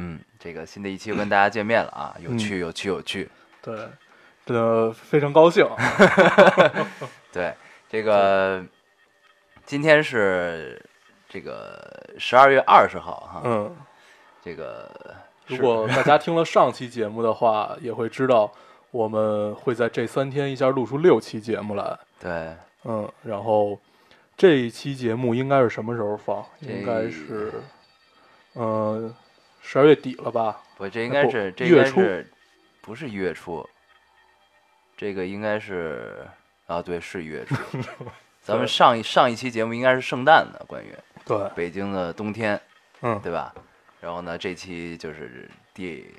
嗯，这个新的一期又跟大家见面了啊，有趣有趣有趣。对，真的非常高兴。对，这个今天是这个十二月二十号哈，嗯，这个如果大家听了上期节目的话，也会知道我们会在这三天一下录出六期节目来。对嗯，然后这一期节目应该是什么时候放？应该是，嗯，十二月底了吧？不，这应该是这应该是不是一月初？这个应该是啊，对，是一月初。咱们上一上一期节目应该是圣诞的，关于对，北京的冬天，嗯，对吧？然后呢，这期就是第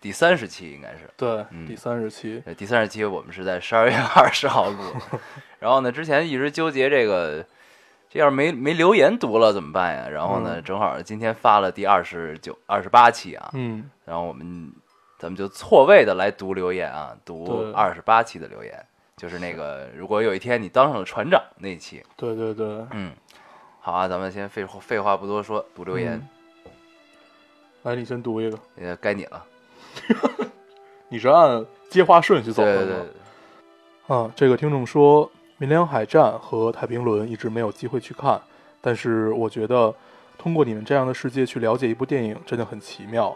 第三十期，应该是。对，嗯第三十期。呃，第三十期我们是在十二月二十号录，然后呢，之前一直纠结这个，这要是没没留言读了怎么办呀？然后呢，嗯。正好今天发了第二十九、二十八期啊，嗯，然后我们咱们就错位的来读留言啊，读二十八期的留言，就是那个如果有一天你当上了船长那一期，对对对。嗯，好啊，咱们先废话废话不多说，读留言。嗯，来，你先读一个。也，该你了，你是按接话顺序走的吗？对对对，啊，这个听众说，《明良海战》和《太平轮》一直没有机会去看，但是我觉得通过你们这样的世界去了解一部电影真的很奇妙。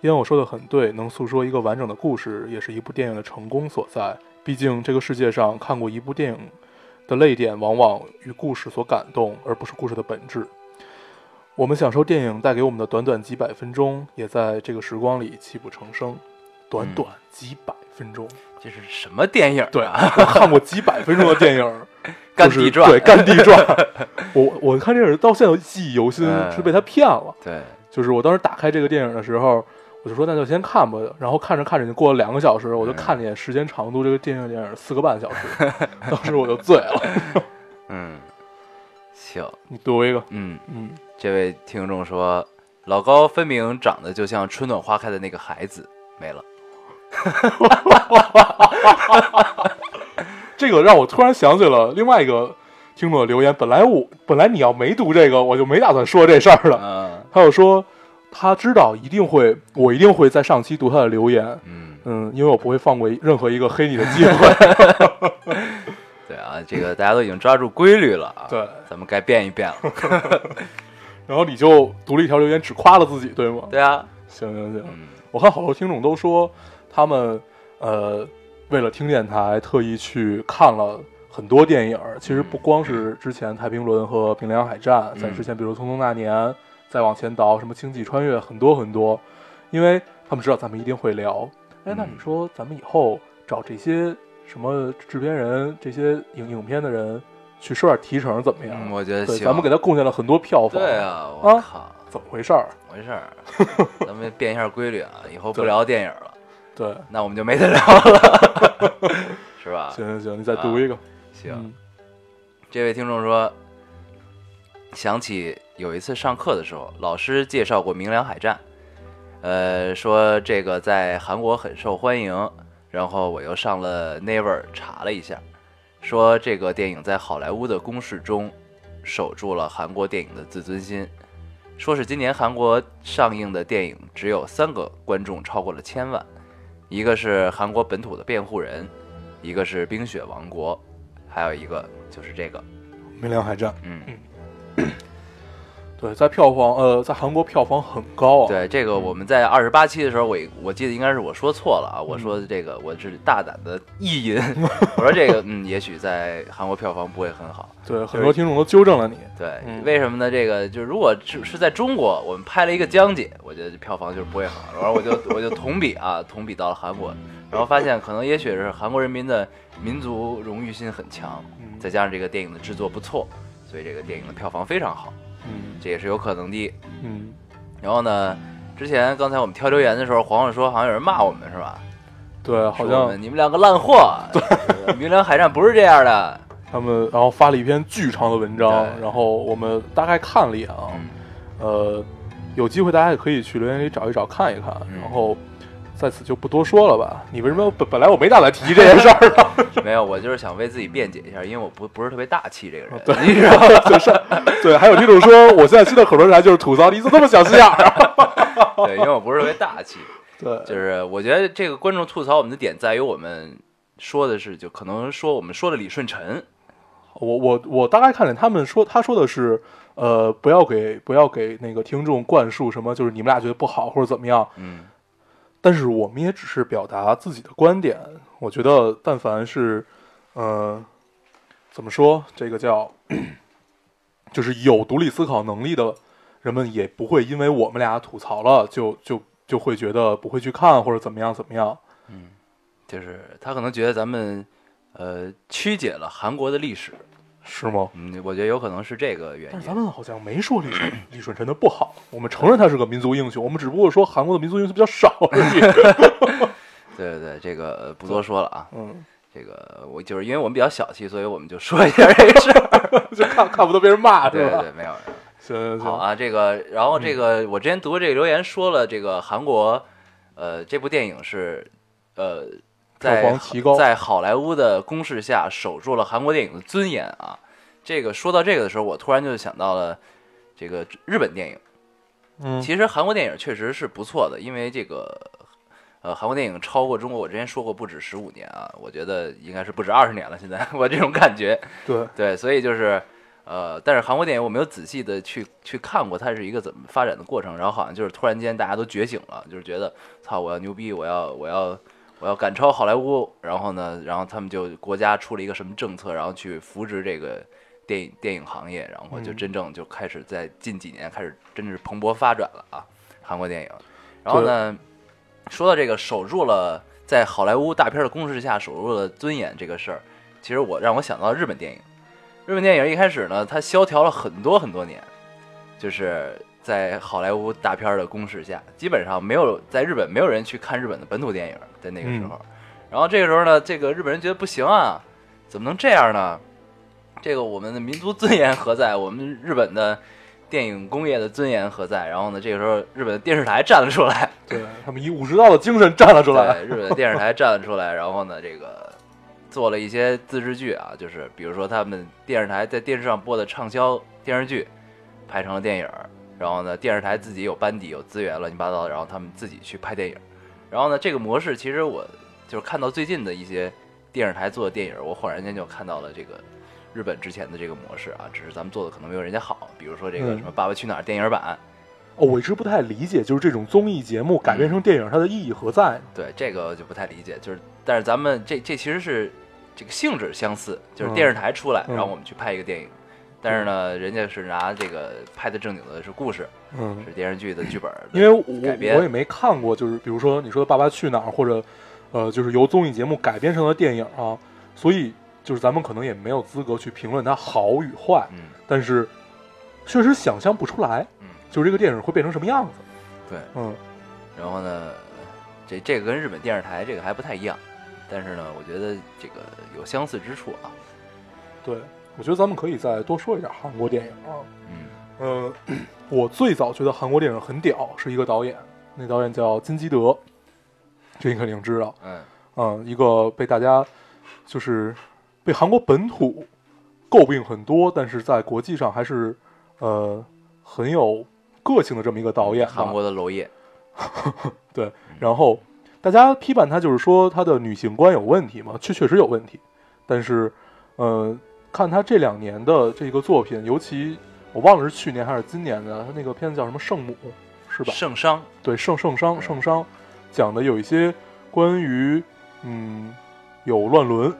因为我说的很对，能诉说一个完整的故事，也是一部电影的成功所在。毕竟这个世界上看过一部电影的泪点，往往与故事所感动，而不是故事的本质。我们享受电影带给我们的短短几百分钟，也在这个时光里泣不成声。短短几百分钟。这是什么电影啊？对，我看过几百分钟的电影，就是干地传对，干地传。我我看这影到现在记忆犹新，嗯是被他骗了。对，就是我当时打开这个电影的时候，我就说那就先看吧。然后看着看着，就过了两个小时，我就看了一眼时间长度，这个电影电影四个半小时，当时我就醉了。嗯，行，你读一个，嗯。嗯，这位听众说，老高分明长得就像春暖花开的那个孩子，没了。这个让我突然想起了另外一个听众的留言。本来我本来你要没读这个，我就没打算说这事儿的。嗯他又说他知道一定会，我一定会在上期读他的留言。嗯，嗯，因为我不会放过任何一个黑你的机会。对啊，这个大家都已经抓住规律了啊。对，咱们该变一变了。然后你就读了一条留言，只夸了自己，对吗？对啊，行行行，嗯我看好多听众都说他们呃为了听电台特意去看了很多电影。其实不光是之前《太平轮》和《平凉海战》，在之前比如《匆匆那年》，再往前倒什么《星际穿越》，很多很多，因为他们知道咱们一定会聊。哎，那嗯你说咱们以后找这些什么制片人、这些影影片的人去收点提成怎么样？嗯，我觉得对，行。咱们给他贡献了很多票房。对，啊，我啊靠，怎么回事儿？怎么回事儿，咱们变一下规律啊，以后不聊电影了，对，那我们就没得聊了，是吧？行行行，你再读一个。行。嗯这位听众说，想起有一次上课的时候，老师介绍过《明良海战》，呃，说这个在韩国很受欢迎。然后我又上了 Never 查了一下，说这个电影在好莱坞的公式中守住了韩国电影的自尊心。说是今年韩国上映的电影只有三个观众超过了千万，一个是韩国本土的辩护人，一个是冰雪王国，还有一个就是这个，明良海战，嗯，对，在票房呃，在韩国票房很高啊。，对，这个我们在二十八期的时候，我我记得应该是我说错了啊，我说这个我是大胆的意淫，我说这个嗯，也许在韩国票房不会很好。对，很多听众都纠正了你。对，嗯为什么呢？这个就如果是是在中国，我们拍了一个江姐，我觉得票房就是不会好。然后我就我就同比啊，同比到了韩国，然后发现可能也许是韩国人民的民族荣誉心很强，嗯再加上这个电影的制作不错，所以这个电影的票房非常好，嗯。这也是有可能的。嗯。然后呢，之前刚才我们挑留言的时候，黄黄说好像有人骂我们是吧？对，好说我像们你们两个烂货，对，明良海战不是这样的。他们然后发了一篇巨长的文章，对。然后我们大概看了一眼啊，嗯，呃，有机会大家也可以去留言里找一找看一看，嗯。然后在此就不多说了吧。你为什么本本来我没打算提这件事儿呢？没有，我就是想为自己辩解一下，因为我不不是特别大气这个人，你知道吗？就是 对，还有听众说，我现在新的口头禅就是吐槽，你怎么这么小心眼儿啊？对，因为我不是特别大气，对，就是我觉得这个观众吐槽我们的点在于我们说的是，就可能说我们说的李舜臣，我我我大概看见他们说，他说的是，呃，不要给不要给那个听众灌输什么，就是你们俩觉得不好或者怎么样。嗯但是我们也只是表达自己的观点。我觉得，但凡是，呃，怎么说，这个叫，就是有独立思考能力的人们，也不会因为我们俩吐槽了，就就就会觉得不会去看或者怎么样怎么样。嗯，就是他可能觉得咱们呃曲解了韩国的历史，是吗？嗯，我觉得有可能是这个原因但是因。咱们好像没说李舜 李舜臣的不好，我们承认他是个民族英雄，我们只不过说韩国的民族英雄比较少而已。对对对，这个呃不多说了啊。嗯，这个我就是因为我们比较小气，所以我们就说一下这个事儿。就看看不得被人骂是吧？对对对，没有。行行行，好啊，这个，然后这个，我之前读的这个留言说了，这个韩国，呃，这部电影是，呃，在在好莱坞的攻势下守住了韩国电影的尊严啊。这个说到这个的时候，我突然就想到了这个日本电影。嗯，其实韩国电影确实是不错的，因为这个，呃，韩国电影超过中国，我之前说过不止十五年啊，我觉得应该是不止二十年了。现在 我这种感觉，对，对，所以就是，呃，但是韩国电影我没有仔细的去去看过它是一个怎么发展的过程，然后好像就是突然间大家都觉醒了，就是觉得操，我要牛逼，我要我要我要赶超好莱坞，然后呢，然后他们就国家出了一个什么政策，然后去扶植这个电影电影行业，然后就嗯真正就开始在近几年开始真的是蓬勃发展了啊，韩国电影。然后呢，说到这个守住了在好莱坞大片的攻势下守住了尊严这个事儿，其实我让我想到日本电影。日本电影一开始呢，它萧条了很多很多年，就是在好莱坞大片的攻势下，基本上没有在日本没有人去看日本的本土电影，在那个时候。然后这个时候呢，这个日本人觉得不行啊，怎么能这样呢？这个我们的民族尊严何在？我们日本的电影工业的尊严何在？然后呢，这个时候日本的电视台站了出来，对他们以武士道的精神站了出来。日本的电视台站了出来，然后呢，这个做了一些自制剧啊，就是比如说他们电视台在电视上播的畅销电视剧，拍成了电影儿，然后呢，电视台自己有班底、有资源，乱七八糟的，然后他们自己去拍电影。然后呢，这个模式其实我就是看到最近的一些电视台做的电影，我恍然间就看到了这个日本之前的这个模式啊，只是咱们做的可能没有人家好，比如说这个嗯什么《爸爸去哪儿》电影版，哦，我一直不太理解，就是这种综艺节目改编成电影，它的意义何在？对这个就不太理解，就是但是咱们这这其实是这个性质相似，就是嗯电视台出来，嗯然后我们去拍一个电影，但是呢，人家是拿这个拍的正经的是故事，嗯，是电视剧的剧本的，因为我我也没看过，就是比如说你说《爸爸去哪儿》，或者呃，就是由综艺节目改编成的电影啊，所以就是咱们可能也没有资格去评论它好与坏，嗯但是确实想象不出来，嗯，就是这个电影会变成什么样子。对，嗯，然后呢，这这个跟日本电视台这个还不太一样，但是呢，我觉得这个有相似之处啊，对，我觉得咱们可以再多说一点韩国电影啊。嗯呃，我最早觉得韩国电影很屌，是一个导演，那导演叫金基德，这你肯定知道。嗯嗯，一个被大家就是被韩国本土诟病很多，但是在国际上还是呃很有个性的这么一个导演。韩国的娄烨，对，然后大家批判他就是说他的女性观有问题嘛，确确实有问题，但是呃看他这两年的这个作品，尤其我忘了是去年还是今年的，他那个片子叫什么《圣母》是吧？圣商，对圣圣商嗯圣商讲的有一些关于嗯有乱伦，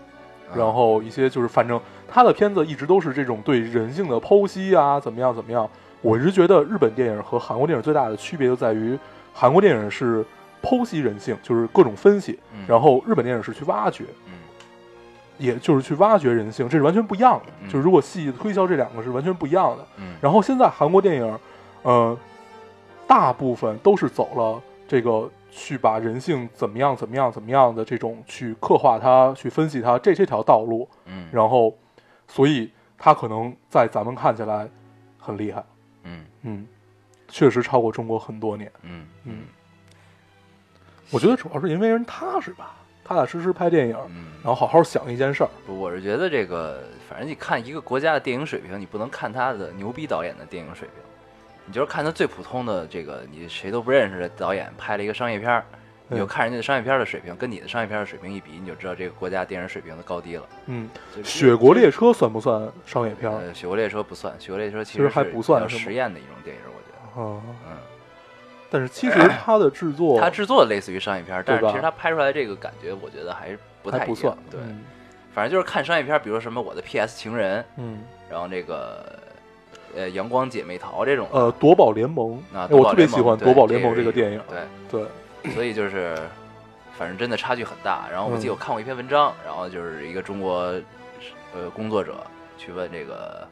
嗯然后一些就是反正他的片子一直都是这种对人性的剖析啊，怎么样怎么样。我一直觉得日本电影和韩国电影最大的区别就在于，韩国电影是剖析人性，就是各种分析，嗯。然后日本电影是去挖掘，嗯也就是去挖掘人性，这是完全不一样的。嗯。就是如果细细推销这两个是完全不一样的。嗯，然后现在韩国电影，呃，大部分都是走了这个去把人性怎么样怎么样怎么样的这种去刻画它、去分析它这这条道路，嗯。然后，所以它可能在咱们看起来很厉害，嗯。嗯，确实超过中国很多年，嗯。嗯，我觉得主要是因为人踏实吧，踏踏实实拍电影，嗯，然后好好想一件事儿，我是觉得这个，反正你看一个国家的电影水平，你不能看他的牛逼导演的电影水平，你就是看他最普通的这个你谁都不认识的导演拍了一个商业片儿，你就嗯看人家的商业片的水平，跟你的商业片的水平一比，你就知道这个国家电影水平的高低了。嗯，《雪国列车》算不算商业片儿？呃，雪国列车不算，雪国列车其其实还不算是实验的一种电影，我觉得。嗯，嗯，但是其实它的制作它制作类似于商业片，但是其实它拍出来这个感觉，我觉得还是不太不算，对，嗯反正就是看商业片，比如什么《我的 P.S. 情人》，嗯，然后这个呃《阳光姐妹淘》这种。呃，《夺宝联盟》啊，哎我特别喜欢《夺宝联盟》这个电影，对，对，所以就是，反正真的差距很大。然后我记得嗯我看过一篇文章，然后就是一个中国呃工作者去问这个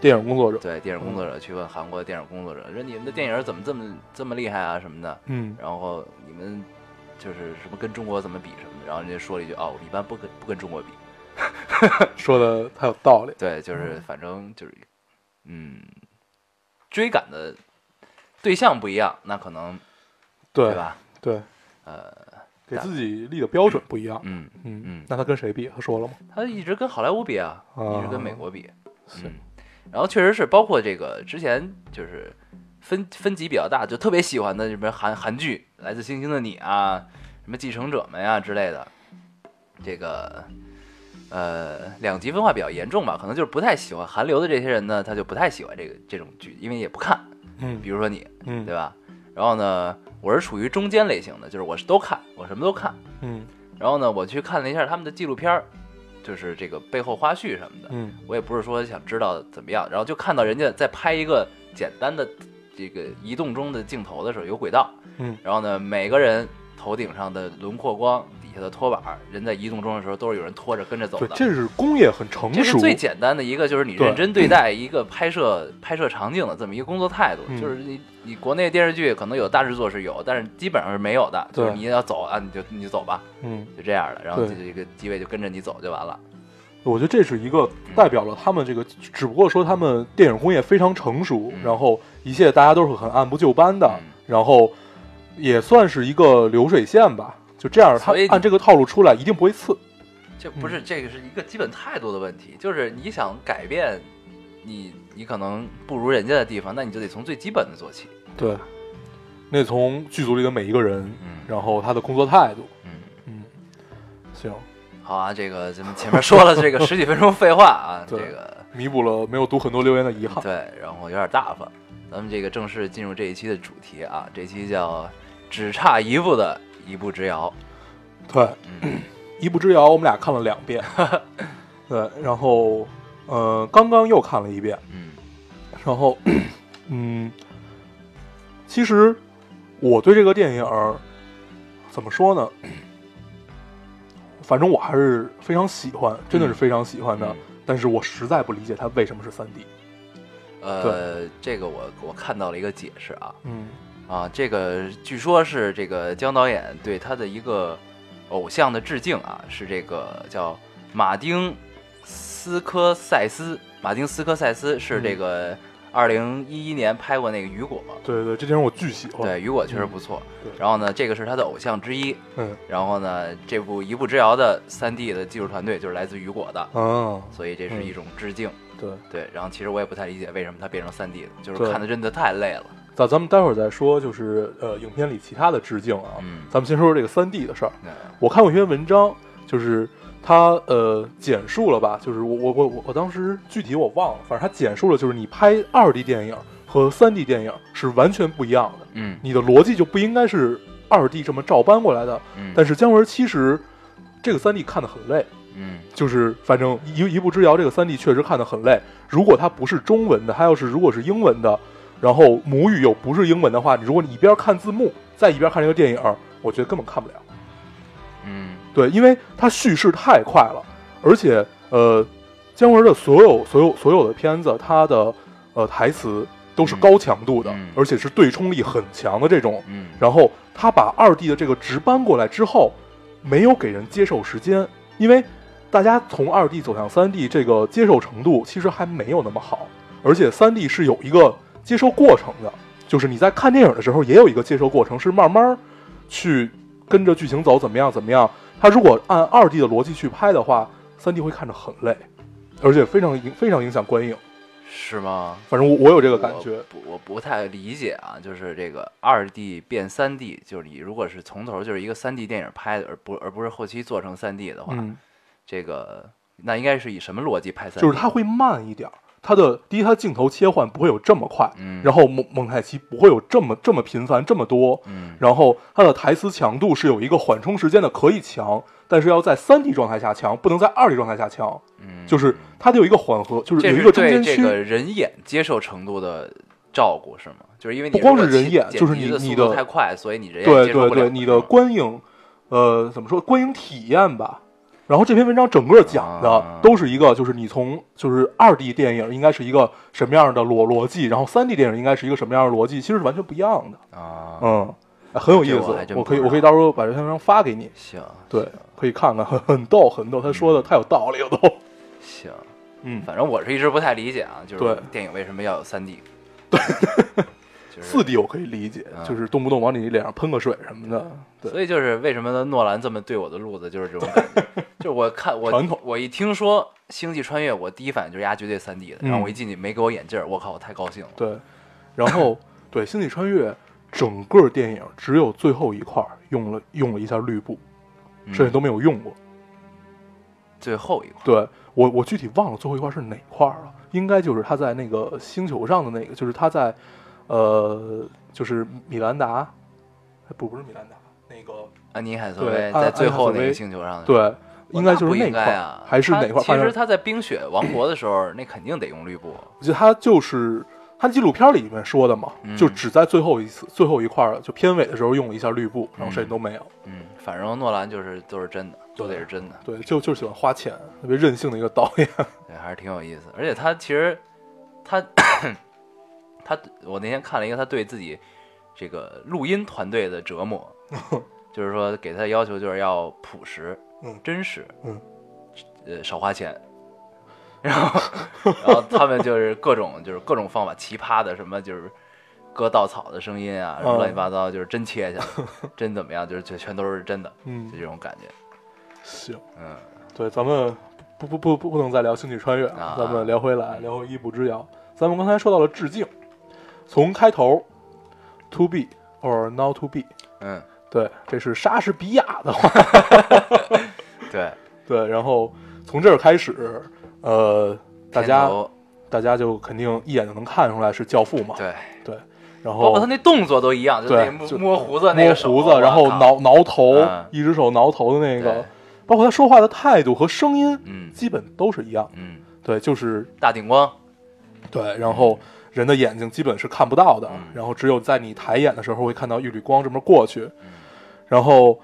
电影工作者，对电影工作者去问韩国的电影工作者，说你们的电影怎么这么这么厉害啊什么的，嗯。然后你们就是什么跟中国怎么比什么的，然后人家说了一句哦，我们一般不跟不跟中国比，说的太有道理，对，就是反正就是嗯，追赶的对象不一样，那可能对对吧？对，呃，给自己立的标准不一样，嗯。嗯嗯。那他跟谁比？他说了吗？他一直跟好莱坞比啊，啊。一直跟美国比，行嗯，然后确实是包括这个之前就是分分级比较大，就特别喜欢的什么韩韩剧《来自星星的你》啊，什么《继承者们》呀之类的，这个呃两极分化比较严重吧，可能就是不太喜欢韩流的这些人呢，他就不太喜欢这个这种剧，因为也不看，嗯比如说你，嗯对吧？然后呢，我是属于中间类型的，就是我是都看，我什么都看。嗯然后呢，我去看了一下他们的纪录片儿，就是这个背后花絮什么的。嗯我也不是说想知道怎么样，然后就看到人家在拍一个简单的这个移动中的镜头的时候，有轨道，嗯，然后呢，每个人头顶上的轮廓光，的拖把，人在移动中的时候都是有人拖着跟着走对，的。这是工业很成熟，这是最简单的一个，就是你认真对待一个拍摄拍摄场景的这么一个工作态度。嗯就是你你国内电视剧可能有大制作是有，但是基本上是没有的。就是对你要走啊，你就你就走吧，嗯，就这样的。然后对这这个机位就跟着你走就完了。我觉得这是一个代表了他们这个，只不过说他们电影工业非常成熟，嗯然后一切大家都是很按部就班的，嗯然后也算是一个流水线吧。就这样，他按这个套路出来，一定不会次。这不是这个是一个基本态度的问题，就是你想改变你你可能不如人家的地方，那你就得从最基本的做起。对，那从剧组里的每一个人，嗯然后他的工作态度，嗯，嗯，行，好啊，这个咱们前面说了这个 十几分钟废话啊，这个弥补了没有读很多留言的遗憾。对，然后有点大发。咱们这个正式进入这一期的主题啊，这期叫只差一步的一步之遥。对，嗯一步之遥，我们俩看了两遍。对，然后呃，刚刚又看了一遍，嗯然后嗯，其实我对这个电影儿怎么说呢？反正我还是非常喜欢，真的是非常喜欢的。嗯但是我实在不理解它为什么是三 D。呃，这个我我看到了一个解释啊，嗯啊，这个据说是这个姜导演对他的一个偶像的致敬啊，是这个叫马丁斯科塞斯，马丁斯科塞斯是这个二零一一年拍过那个《雨果》，对对，这电影我巨喜欢。对，《雨果》确实不错。对然后呢，这个是他的偶像之一。嗯然后呢，这部《一步之遥》的三 D 的技术团队就是来自雨果的，啊，所以这是一种致敬。对，对，然后其实我也不太理解为什么他变成三 D 的，就是看的真的太累了。咱咱们待会儿再说，就是呃，影片里其他的致敬啊。嗯，咱们先说说这个三 D 的事儿。对我看过一篇文章，就是他呃简述了吧，就是我我我我我当时具体我忘了，反正他简述了，就是你拍二 D 电影和三 D 电影是完全不一样的，嗯你的逻辑就不应该是二 D 这么照搬过来的。嗯，但是姜文其实这个三 D 看得很累，嗯就是反正一一步之遥这个三 D 确实看得很累。如果它不是中文的，它要是如果是英文的，然后母语又不是英文的话，你如果你一边看字幕，再一边看这个电影，我觉得根本看不了。嗯对，因为它叙事太快了，而且呃，姜文的所有所有所有的片子，它的呃台词都是高强度的，嗯而且是对冲力很强的这种。嗯，然后他把二 D 的这个值搬过来之后，没有给人接受时间，因为大家从二 D 走向三 D 这个接受程度其实还没有那么好，而且三 D 是有一个接受过程的，就是你在看电影的时候也有一个接受过程，是慢慢去跟着剧情走，怎么样怎么样。他如果按二 D 的逻辑去拍的话，三 D 会看着很累，而且非常影非常影响观影。是吗？反正我我有这个感觉我，不，我不太理解啊，就是这个二 D 变三 D，就是你如果是从头就是一个三 D 电影拍的，而不而不是后期做成三 D 的话，嗯，这个那应该是以什么逻辑拍三 D？就是它会慢一点儿。它的第一，它镜头切换不会有这么快，嗯，然后蒙蒙太奇不会有这么这么频繁这么多，嗯然后它的台词强度是有一个缓冲时间的，可以强，但是要在三 D 状态下强，不能在二 D 状态下强，嗯，就是它得有一个缓和，就是有一个中间区。这个人眼接受程度的照顾是吗？就是因为你不光是人眼就是你你的度太快，所以你人眼对接受不了对对，你的观影，呃，怎么说？观影体验吧。然后这篇文章整个讲的啊都是一个，就是你从就是二 D 电影应该是一个什么样的逻逻辑，然后三 D 电影应该是一个什么样的逻辑，其实是完全不一样的。啊，嗯，很有意思我可以我可以到时候把这篇文章发给你，行，对，可以看看，很 很逗很逗。他说的太有道理了都。行，嗯，反正我是一直不太理解啊，就是对电影为什么要有三 D？对，就 是四 D 我可以理解，嗯就是动不动往你脸上喷个水什么的。对，所以就是为什么？诺兰这么对我的路子，就是这种感觉。就我看我传统我一听说《星际穿越》，我第一反应就是压绝对三 D 的。然后嗯我一进去没给我眼镜儿，我靠，我太高兴了。对，然后对《星际穿越》整个电影只有最后一块用了用了一下绿布，嗯剩下都没有用过。最后一块，对我我具体忘了最后一块是哪块儿了，应该就是他在那个星球上的那个，就是他在呃，就是米兰达，哎不不是米兰达，那个安妮海瑟薇在最后那个星球上的。对，应该就是那块还是哪块其实他在冰雪王国的时候，那肯定得用绿布。我记得他就是他纪录片里面说的嘛，嗯就只在最后一次最后一块儿，就片尾的时候用了一下绿布，然后谁都没有。嗯，反正诺兰就是都是真的，都得是真的。对，就就喜欢花钱，特别任性的一个导演。对，还是挺有意思。而且他其实他他，我那天看了一个他对自己这个录音团队的折磨，就是说给他的要求就是要朴实、嗯真实，嗯，呃，少花钱。然后，然后他们就是各种就是各种方法，奇葩的什么就是割稻草的声音啊，什么嗯乱七八糟，就是真切下来，真怎么样，就是就全都是真的，嗯就，这种感觉。行，嗯，对，咱们不不不不不能再聊星际穿越了，啊咱们聊回来，聊回一步之遥。咱们刚才说到了致敬，从开头 to be or not to be，嗯，对，这是莎士比亚的话，对，对，然后从这儿开始，呃，大家大家就肯定一眼就能看出来是教父嘛，对。对，然后包括他那动作都一样，就摸胡子那个手胡子，然后挠挠头嗯，一只手挠头的那个，包括他说话的态度和声音，嗯基本都是一样。嗯，对，就是大顶光，对，然后人的眼睛基本是看不到的，嗯。然后只有在你抬眼的时候会看到一缕光这么过去，然后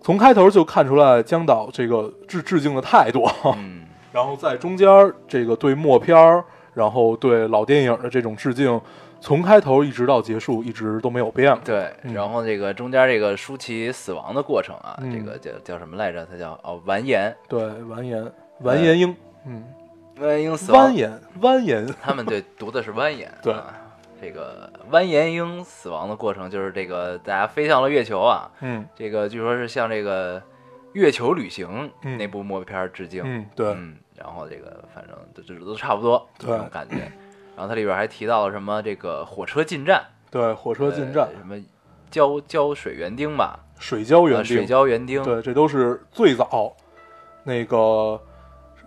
从开头就看出来江导这个致致敬的态度，嗯。然后在中间这个对默片儿，然后对老电影的这种致敬，从开头一直到结束一直都没有变过。对，嗯。然后这个中间这个舒淇死亡的过程啊，嗯。这个叫叫什么来着？他叫哦完颜，对，完颜完颜英，嗯，完颜英死亡。蜿蜒蜿蜒，他们对读的是蜿蜒，对。啊这个蜿蜒鹰死亡的过程就是这个大家飞向了月球啊，嗯。这个据说是向这个月球旅行嗯。那部默片致敬，嗯，对，嗯，然后这个反正都都都差不多对。这种感觉。然后它里边还提到了什么这个火车进站，对，火车进站。呃，什么胶胶水园丁吧，水胶园呃，水丁，胶园丁，对，这都是最早那个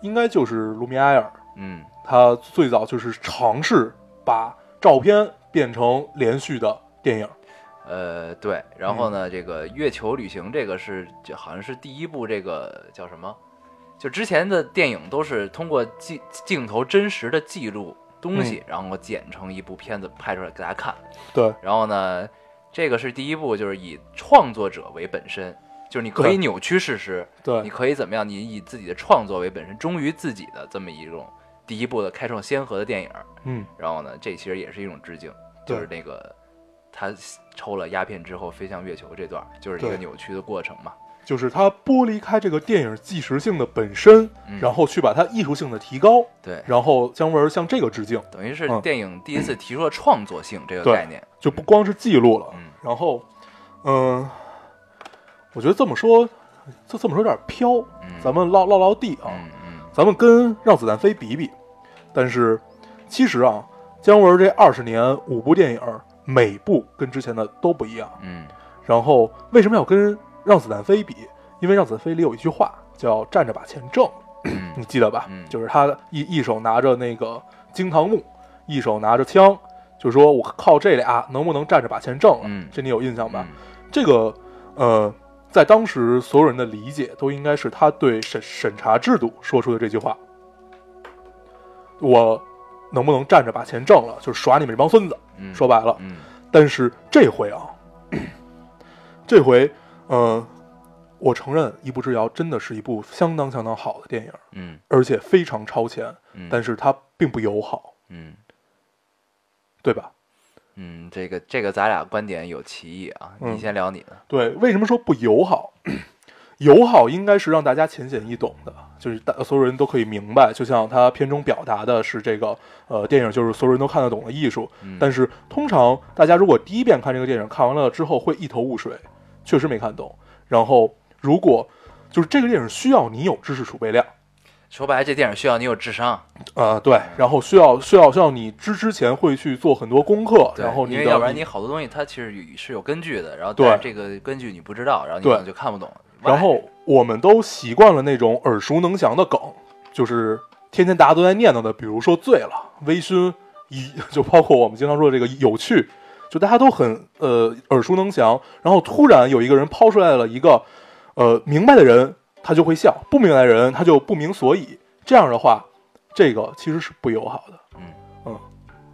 应该就是卢米埃尔，嗯他最早就是尝试把照片变成连续的电影。呃对，然后嗯呢，这个月球旅行这个是就好像是第一部这个叫什么？就之前的电影都是通过镜镜头真实的记录东西，然后剪成一部片子拍出来给大家看。对，然后呢，这个是第一部，就是以创作者为本身，就是你可以扭曲事实，对你，可以怎么样？你以自己的创作为本身，忠于自己的这么一种第一部的开创先河的电影。嗯，然后呢，这其实也是一种致敬，就是那个他抽了鸦片之后飞向月球这段，就是一个扭曲的过程嘛。就是他剥离开这个电影纪实性的本身，嗯然后去把它艺术性的提高，对，然后姜文向这个致敬，等于是嗯电影第一次提出了创作性这个概念。就不光是记录了，嗯然后，嗯、我觉得这么说，就这么说有点飘，嗯，咱们唠唠唠地啊，咱们跟《让子弹飞》比比，但是其实啊，姜文这二十年五部电影，每部跟之前的都不一样。嗯然后为什么要跟《让子弹飞》比？因为《让子弹飞》里有一句话叫“站着把钱挣”，嗯 你记得吧？嗯就是他一一手拿着那个惊堂木，一手拿着枪，就说我靠这俩能不能站着把钱挣了？嗯这你有印象吧？嗯这个呃，在当时所有人的理解都应该是他对审审查制度说出的这句话：我能不能站着把钱挣了？就是耍你们这帮孙子。嗯，说白了，嗯但是这回啊，这回，呃，我承认《一步之遥》真的是一部相当相当好的电影，嗯而且非常超前，嗯，但是它并不友好，嗯对吧？嗯，这个这个咱俩观点有歧义啊，嗯你先聊你的。对，为什么说不友好？友好应该是让大家浅显易懂的，就是大所有人都可以明白。就像他片中表达的是这个，呃，电影就是所有人都看得懂的艺术。嗯但是通常大家如果第一遍看这个电影，看完了之后会一头雾水，确实没看懂。然后如果就是这个电影需要你有知识储备量，说白了，这电影需要你有智商，啊，对，然后需要需要需要你之之前会去做很多功课，然后你因为要不然你好多东西它其实是有根据的，然后对这个根据你不知道，然后你可能就看不懂。然后我们都习惯了那种耳熟能详的梗，就是天天大家都在念叨的，比如说醉了、微醺，一 就包括我们经常说的这个有趣，就大家都很呃耳熟能详。然后突然有一个人抛出来了一个呃明白的人，他就会笑；不明白的人，他就不明所以。这样的话，这个其实是不友好的。嗯嗯，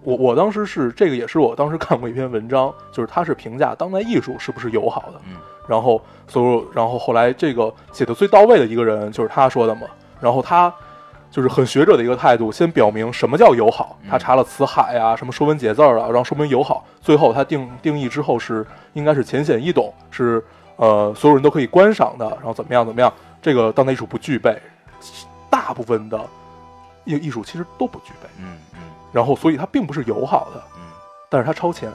我我当时是这个，也是我当时看过一篇文章，就是他是评价当代艺术是不是友好的。嗯然后所有，然后后来这个写的最到位的一个人就是他说的嘛。然后他就是很学者的一个态度，先表明什么叫友好。嗯他查了词海啊，什么说文解字儿啊，然后说明友好。最后他定定义之后是应该是浅显易懂，是呃所有人都可以观赏的，然后怎么样怎么样。这个当代艺术不具备，大部分的艺艺术其实都不具备。嗯嗯然后所以它并不是友好的，嗯但是它超前。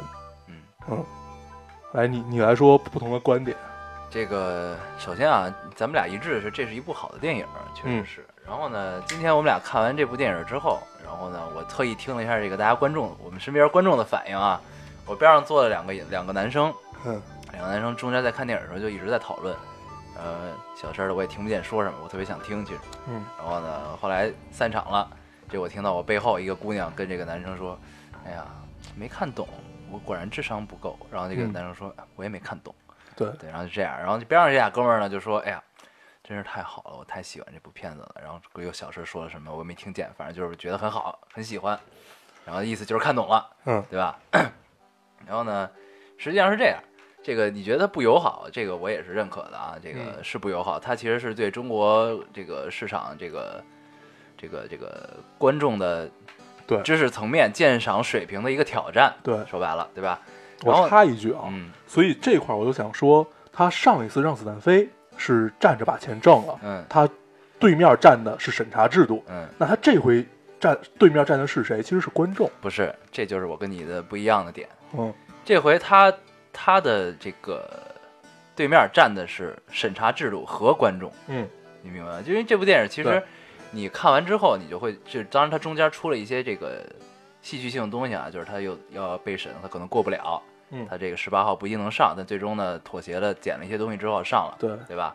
嗯，嗯，来你你来说不同的观点。这个首先啊，咱们俩一致是这是一部好的电影，确实嗯是。然后呢，今天我们俩看完这部电影之后，然后呢，我特意听了一下这个大家观众，我们身边观众的反应啊。我边上坐了两个两个男生，嗯两个男生中间在看电影的时候就一直在讨论，呃，小声的我也听不见说什么，我特别想听，其实。嗯然后呢，后来散场了，这我听到我背后一个姑娘跟这个男生说：“哎呀，没看懂，我果然智商不够。”然后这个嗯男生说：“我也没看懂。”对，对，然后就这样，然后边上这俩哥们儿呢就说：“哎呀，真是太好了，我太喜欢这部片子了。”然后又小声说了什么，我没听见，反正就是觉得很好，很喜欢。然后意思就是看懂了，嗯对吧？然后呢，实际上是这样，这个你觉得它不友好，这个我也是认可的啊，这个嗯是不友好，它其实是对中国这个市场这个这个这个观众的对知识层面鉴赏水平的一个挑战。对，说白了，对吧？然我后插一句啊，嗯所以这块儿我就想说，他上一次让子弹飞是站着把钱挣了，嗯他对面站的是审查制度，嗯，那他这回站对面站的是谁？其实是观众。不是，这就是我跟你的不一样的点。嗯这回他他的这个对面站的是审查制度和观众，嗯你明白吗？就因为这部电影其实你看完之后，你就会就当然它中间出了一些这个戏剧性的东西啊，就是他又要被审，他可能过不了，嗯，他这个十八号不一定能上，但最终呢妥协了，剪了一些东西之后上了，对对吧？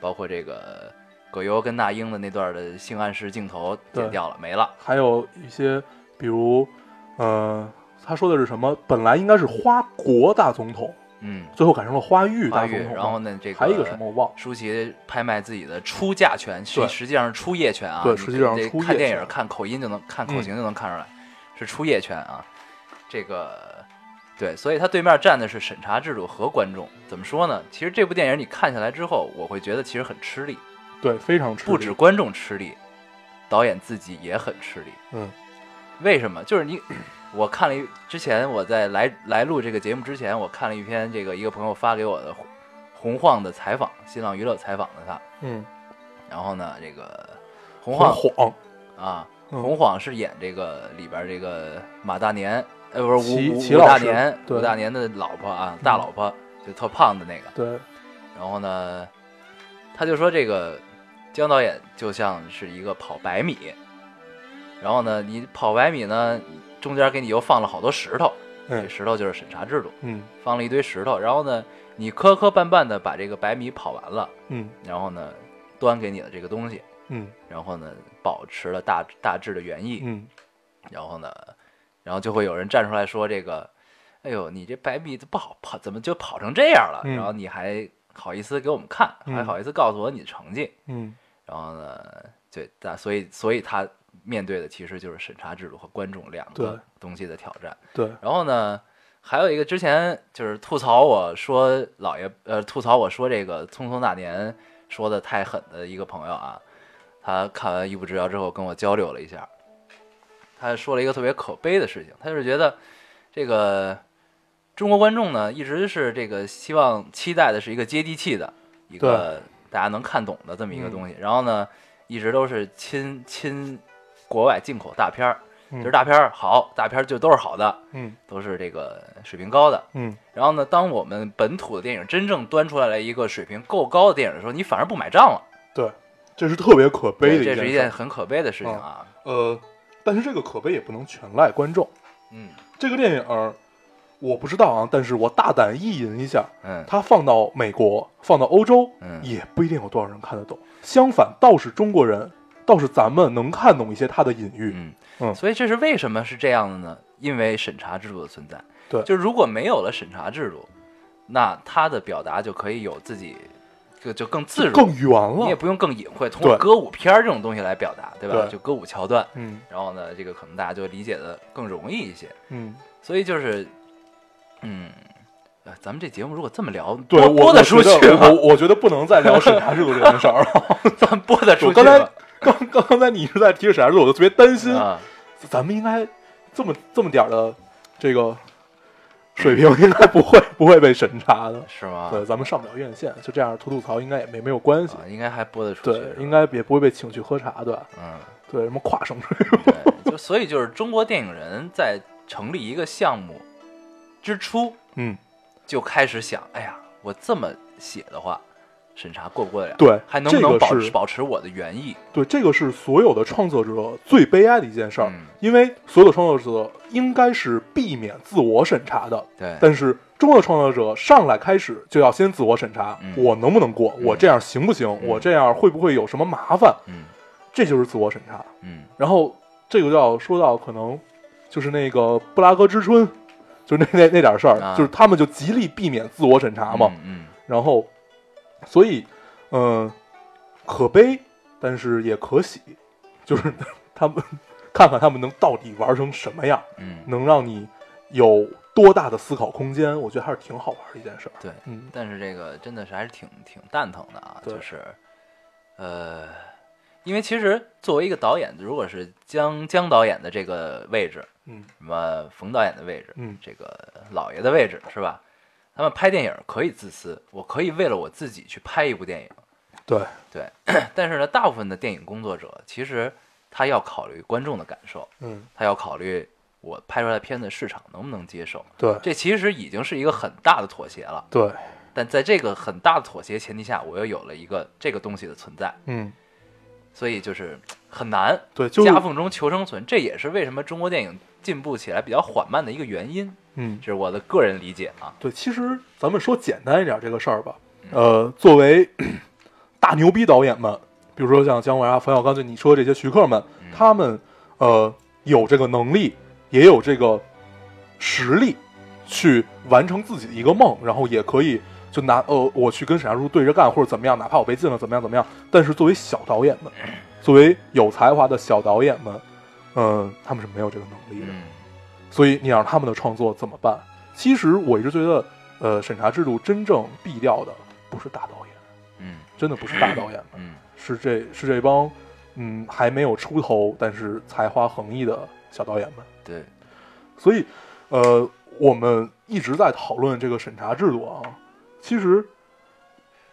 包括这个葛优跟那英的那段的性暗示镜头剪掉了，没了。还有一些，比如，呃，他说的是什么？本来应该是花国大总统，嗯，最后改成了花玉大总统。然后呢，这个还有一个什么我忘了。舒淇拍卖自己的出价权，实对实际上是出业权啊。对实际上这出业看电影看口音就能看口嗯型就能看出来，是出业权啊。这个对，所以他对面站的是审查制度和观众。怎么说呢？其实这部电影你看下来之后，我会觉得其实很吃力，对，非常吃力不止观众吃力，导演自己也很吃力。嗯为什么？就是你，我看了一之前我在来来录这个节目之前，我看了一篇这个一个朋友发给我的洪洪晃的采访，新浪娱乐采访的他。嗯，然后呢，这个洪很晃晃，啊，嗯。洪晃是演这个里边这个马大年，呃，不是齐吴吴吴齐老师大年，对吴大年的老婆啊，大老婆，就特胖的那个。对，然后呢，他就说这个姜导演就像是一个跑百米，然后呢，你跑百米呢，中间给你又放了好多石头，这嗯石头就是审查制度，嗯。放了一堆石头，然后呢，你磕磕绊绊的把这个百米跑完了，嗯。然后呢，端给你的这个东西，嗯。然后呢，保持了大大致的原意，嗯。然后呢，然后就会有人站出来说这个，哎呦，你这百米不好跑，怎么就跑成这样了？嗯。然后你还好意思给我们看，嗯还好意思告诉我你的成绩？嗯。然后呢，对，但所以所以他面对的其实就是审查制度和观众两个东西的挑战。对，然后呢，还有一个之前就是吐槽我说老爷呃吐槽我说这个《匆匆那年》说的太狠的一个朋友啊，他看完《一步之遥》之后跟我交流了一下，他说了一个特别可悲的事情，他就是觉得这个中国观众呢一直是这个希望期待的是一个接地气的一个大家能看懂的这么一个东西，然后呢一直都是亲亲国外进口大片儿。嗯就是大片儿好，大片儿就都是好的，嗯都是这个水平高的。嗯然后呢，当我们本土的电影真正端出来了一个水平够高的电影的时候，你反而不买账了。对，这是特别可悲的对，这是一一件很可悲的事情啊。呃，但是这个可悲也不能全赖观众。嗯这个电影儿我不知道啊，但是我大胆意淫一下，嗯它放到美国、放到欧洲，嗯也不一定有多少人看得懂。相反，倒是中国人，倒是咱们能看懂一些他的隐喻。嗯嗯所以这是为什么是这样的呢？因为审查制度的存在。对就如果没有了审查制度，那他的表达就可以有自己就就更自如，更圆了。你也不用更隐晦，通过歌舞片儿这种东西来表达，对吧？对就歌舞桥段，嗯然后呢，这个可能大家就理解的更容易一些。嗯，所以就是，嗯，呃咱们这节目如果这么聊，对，播我播得出去我我吗？我我觉得不能再聊审查制度这件事儿了。咱们播得出去我刚才吗？刚刚刚才你一直在提审查制度，我就特别担心，啊，咱们应该这么这么点儿的这个水平，应该不会不会被审查的。是吗？对，咱们上不了院线，就这样吐吐槽应该也没没有关系。啊，应该还播得出去。对应该也不会被请去喝茶，对吧？嗯，对，什么跨省就所以就是中国电影人在成立一个项目之初嗯，就开始想，哎呀，我这么写的话，审查过不过得了？对还能不能保持保持我的原意？对，这个是所有的创作者最悲哀的一件事儿，嗯因为所有的创作者应该是避免自我审查的，对，但是中国的创作者上来开始就要先自我审查，嗯我能不能过？嗯我这样行不行？我这样会不会有什么麻烦？嗯这就是自我审查。嗯然后这个就要说到可能就是那个布拉格之春，就是那那那点事儿，啊就是他们就极力避免自我审查嘛。嗯然后，所以，嗯、可悲，但是也可喜，就是 他们看看他们能到底玩成什么样，嗯嗯，能让你有多大的思考空间，我觉得还是挺好玩的一件事儿。对。嗯，但是这个真的是还是挺挺蛋疼的啊，就是，呃，因为其实作为一个导演，如果是姜姜导演的这个位置，嗯什么冯导演的位置，嗯这个老爷的位置是吧？他们拍电影可以自私，我可以为了我自己去拍一部电影，对，对。但是呢，大部分的电影工作者其实他要考虑观众的感受，嗯他要考虑我拍出来的片子市场能不能接受，对这其实已经是一个很大的妥协了。对，但在这个很大的妥协前提下，我又有了一个这个东西的存在，嗯所以就是很难对，就夹缝中求生存。这也是为什么中国电影进步起来比较缓慢的一个原因，嗯这是我的个人理解啊。对，其实咱们说简单一点这个事儿吧，嗯呃，作为 大牛逼导演们，比如说像姜文啊、冯小刚，就你说的这些徐克们，嗯他们呃有这个能力，也有这个实力去完成自己的一个梦，然后也可以就拿呃我去跟沈阳叔对着干，或者怎么样，哪怕我被禁了怎么样怎么样。但是作为小导演们，作为有才华的小导演们，嗯、他们是没有这个能力的。嗯所以你让他们的创作怎么办？其实我一直觉得，呃，审查制度真正毙掉的不是大导演，嗯真的不是大导演们，嗯是这是这帮嗯还没有出头，但是才华横溢的小导演们。对，所以，呃，我们一直在讨论这个审查制度啊。其实，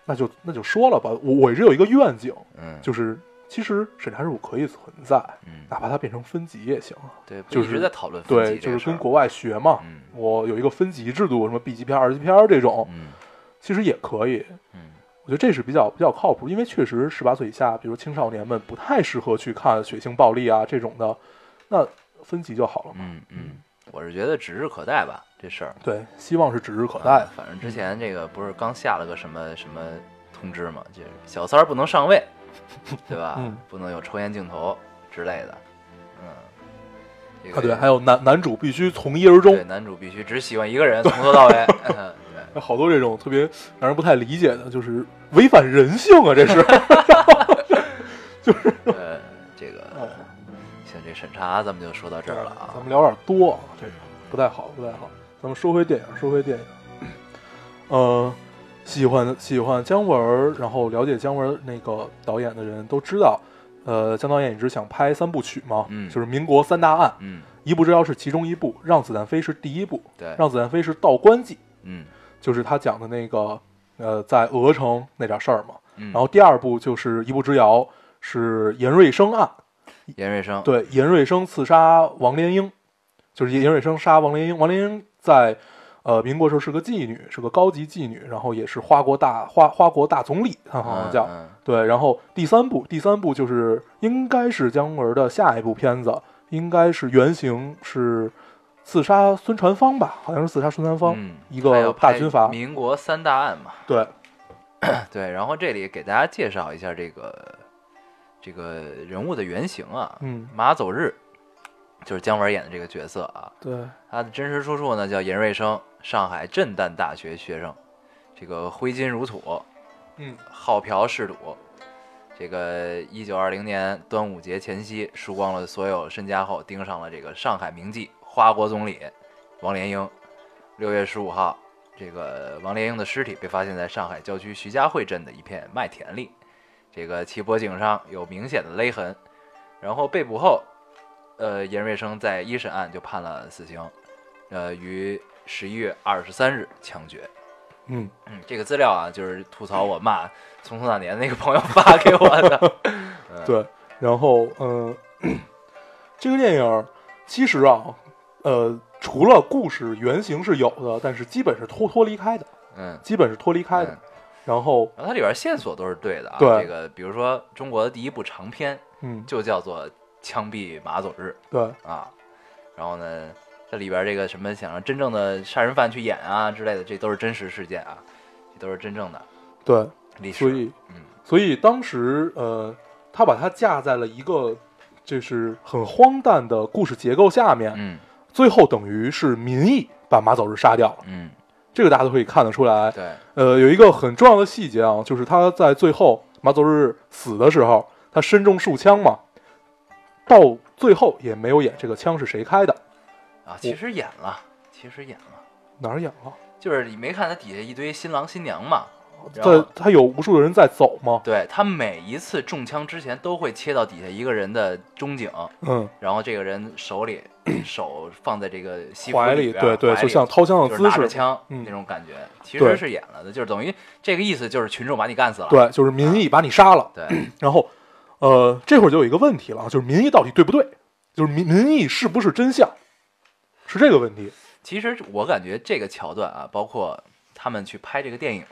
那就那就说了吧，我我一直有一个愿景，嗯，就是其实审查制度可以存在，嗯，哪怕它变成分级也行啊。对，不就是一直在讨论分对，就是跟国外学嘛。嗯我有一个分级制度，什么 B 级片、二级片这种，嗯其实也可以。嗯我觉得这是比较比较靠谱，因为确实十八岁以下，比如青少年们不太适合去看血腥暴力啊这种的，那分级就好了嘛。嗯嗯，我是觉得指日可待吧，这事儿。对，希望是指日可待啊。反正之前这个不是刚下了个什么什么通知嘛，就是小三儿不能上位，对吧？嗯不能有抽烟镜头之类的。嗯，这个啊，对，还有男男主必须从一而终对，男主必须只喜欢一个人，从头到尾。嗯对，好多这种特别让人不太理解的，就是违反人性啊！这是，就是呃，这个哦行，这审查咱们就说到这儿了啊咱。们聊点多啊，这个不太好，不太好。咱们说回电影，说回电影。呃，喜欢喜欢姜文，然后了解姜文那个导演的人都知道，呃，姜导演一直想拍三部曲嘛，嗯。就是民国三大案，嗯，一步之遥是其中一部，让子弹飞是第一部，对，让子弹飞是道观记，嗯。就是他讲的那个呃在鹅城那点事儿嘛。嗯，然后第二部就是一步之遥，是严瑞生案，严瑞生，对，严瑞生刺杀王连英，就是严瑞生杀王连英。王连英在呃民国时候是个妓女，是个高级妓女，然后也是花国大花花国大总理，他好像叫、嗯对。然后第三部，第三部就是应该是姜文的下一部片子，应该是原型是刺杀孙传芳吧，好像是刺杀孙传芳，嗯，一个大军阀。民国三大案嘛。对，对，然后这里给大家介绍一下这个这个人物的原型啊，嗯，马走日就是姜文演的这个角色啊，对，他的真实出处呢叫严瑞生，上海震旦大学学生，这个挥金如土，嗯，好嫖嗜赌。这个一九二零年端午节前夕，输光了所有身家后，盯上了这个上海名妓花国总理王连英。六月十五号，这个王连英的尸体被发现在上海郊区徐家汇镇的一片麦田里，这个其脖颈上有明显的勒痕。然后被捕后，呃，严瑞生在一审案就判了死刑，呃，于十一月二十三日枪决。嗯，嗯，这个资料啊，就是吐槽我骂《匆匆那年》那个朋友发给我的。嗯对，然后嗯、呃这个电影其实啊，呃，除了故事原型是有的，但是基本是脱脱离开的，嗯，基本是脱离开的。嗯然后，然后它里边线索都是对的啊。对这个比如说中国的第一部长篇嗯，就叫做《枪毙马走日对，》啊。然后呢，这里边这个什么想让真正的杀人犯去演啊之类的，这都是真实事件啊，这都是真正的对，历史。所以，嗯所以当时呃，他把它架在了一个就是很荒诞的故事结构下面，嗯最后等于是民意把马走日杀掉了。嗯，这个大家都可以看得出来。对，呃，有一个很重要的细节啊，就是他在最后马走日死的时候，他身中数枪嘛，到最后也没有演这个枪是谁开的，啊，其实演了，其实演了，哪儿演了？就是你没看他底下一堆新郎新娘嘛？然在他有无数的人在走吗？对他每一次中枪之前都会切到底下一个人的中景，嗯，然后这个人手里 手放在这个西服怀里，边对对，怀里就像掏枪的就是姿势，拿着枪嗯那种感觉，其对实是演了的，就是等于这个意思，就是群众把你干死了。对，就是民意把你杀了。对然后，呃，这会儿就有一个问题了，啊就是民意到底对不对？就是民民意是不是真相？是这个问题。其实我感觉这个桥段啊，包括他们去拍这个电影，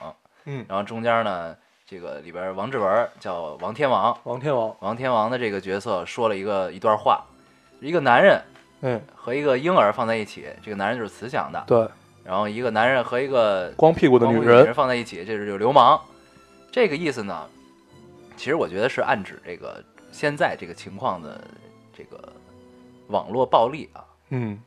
嗯，然后中间呢，这个里边王志文叫王天王，王天王，王天王的这个角色说了一个一段话，一个男人嗯，和一个婴儿放在一起，这个男人就是慈祥的，对，然后一个男人和一个光屁股的女人，放在一起，这是就流氓。这个意思呢，其实我觉得是暗指这个现在这个情况的这个网络暴力啊，嗯，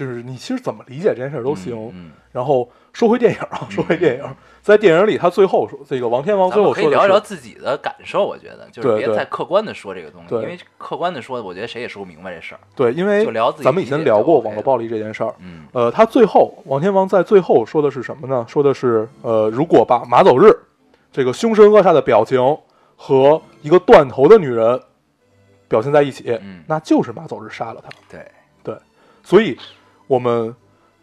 就是你其实怎么理解这件事儿都行。嗯，然后说回电影啊，说回电影，在电影里他最后说，这个王天王咱最后说可以聊一聊，自己的感受，我觉得就是对对别太客观的说这个东西，因为客观的说，我觉得谁也说不明白这事儿。对，因为咱们以前聊过网络暴力这件事儿。嗯呃，他最后王天王在最后说的是什么呢？说的是，呃，如果把马走日这个凶神恶煞的表情和一个断头的女人表现在一起，嗯那就是马走日杀了他。对，所以，我们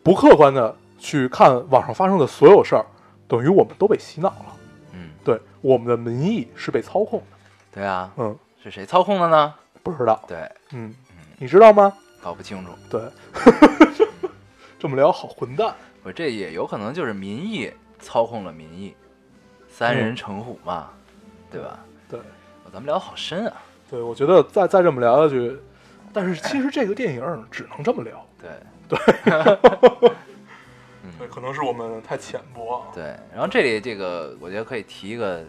不客观的去看网上发生的所有事儿，等于我们都被洗脑了。嗯，对，我们的民意是被操控的。对啊，嗯，是谁操控的呢？不知道。对，嗯，你知道吗？搞不清楚。对，这么聊好混蛋。我这也有可能就是民意操控了民意，三人成虎嘛，对吧？对，咱们聊得好深啊。对，我觉得再再这么聊下去，但是其实这个电影只能这么聊。对对，可能是我们太浅薄啊。对，然后这里这个我觉得可以提一个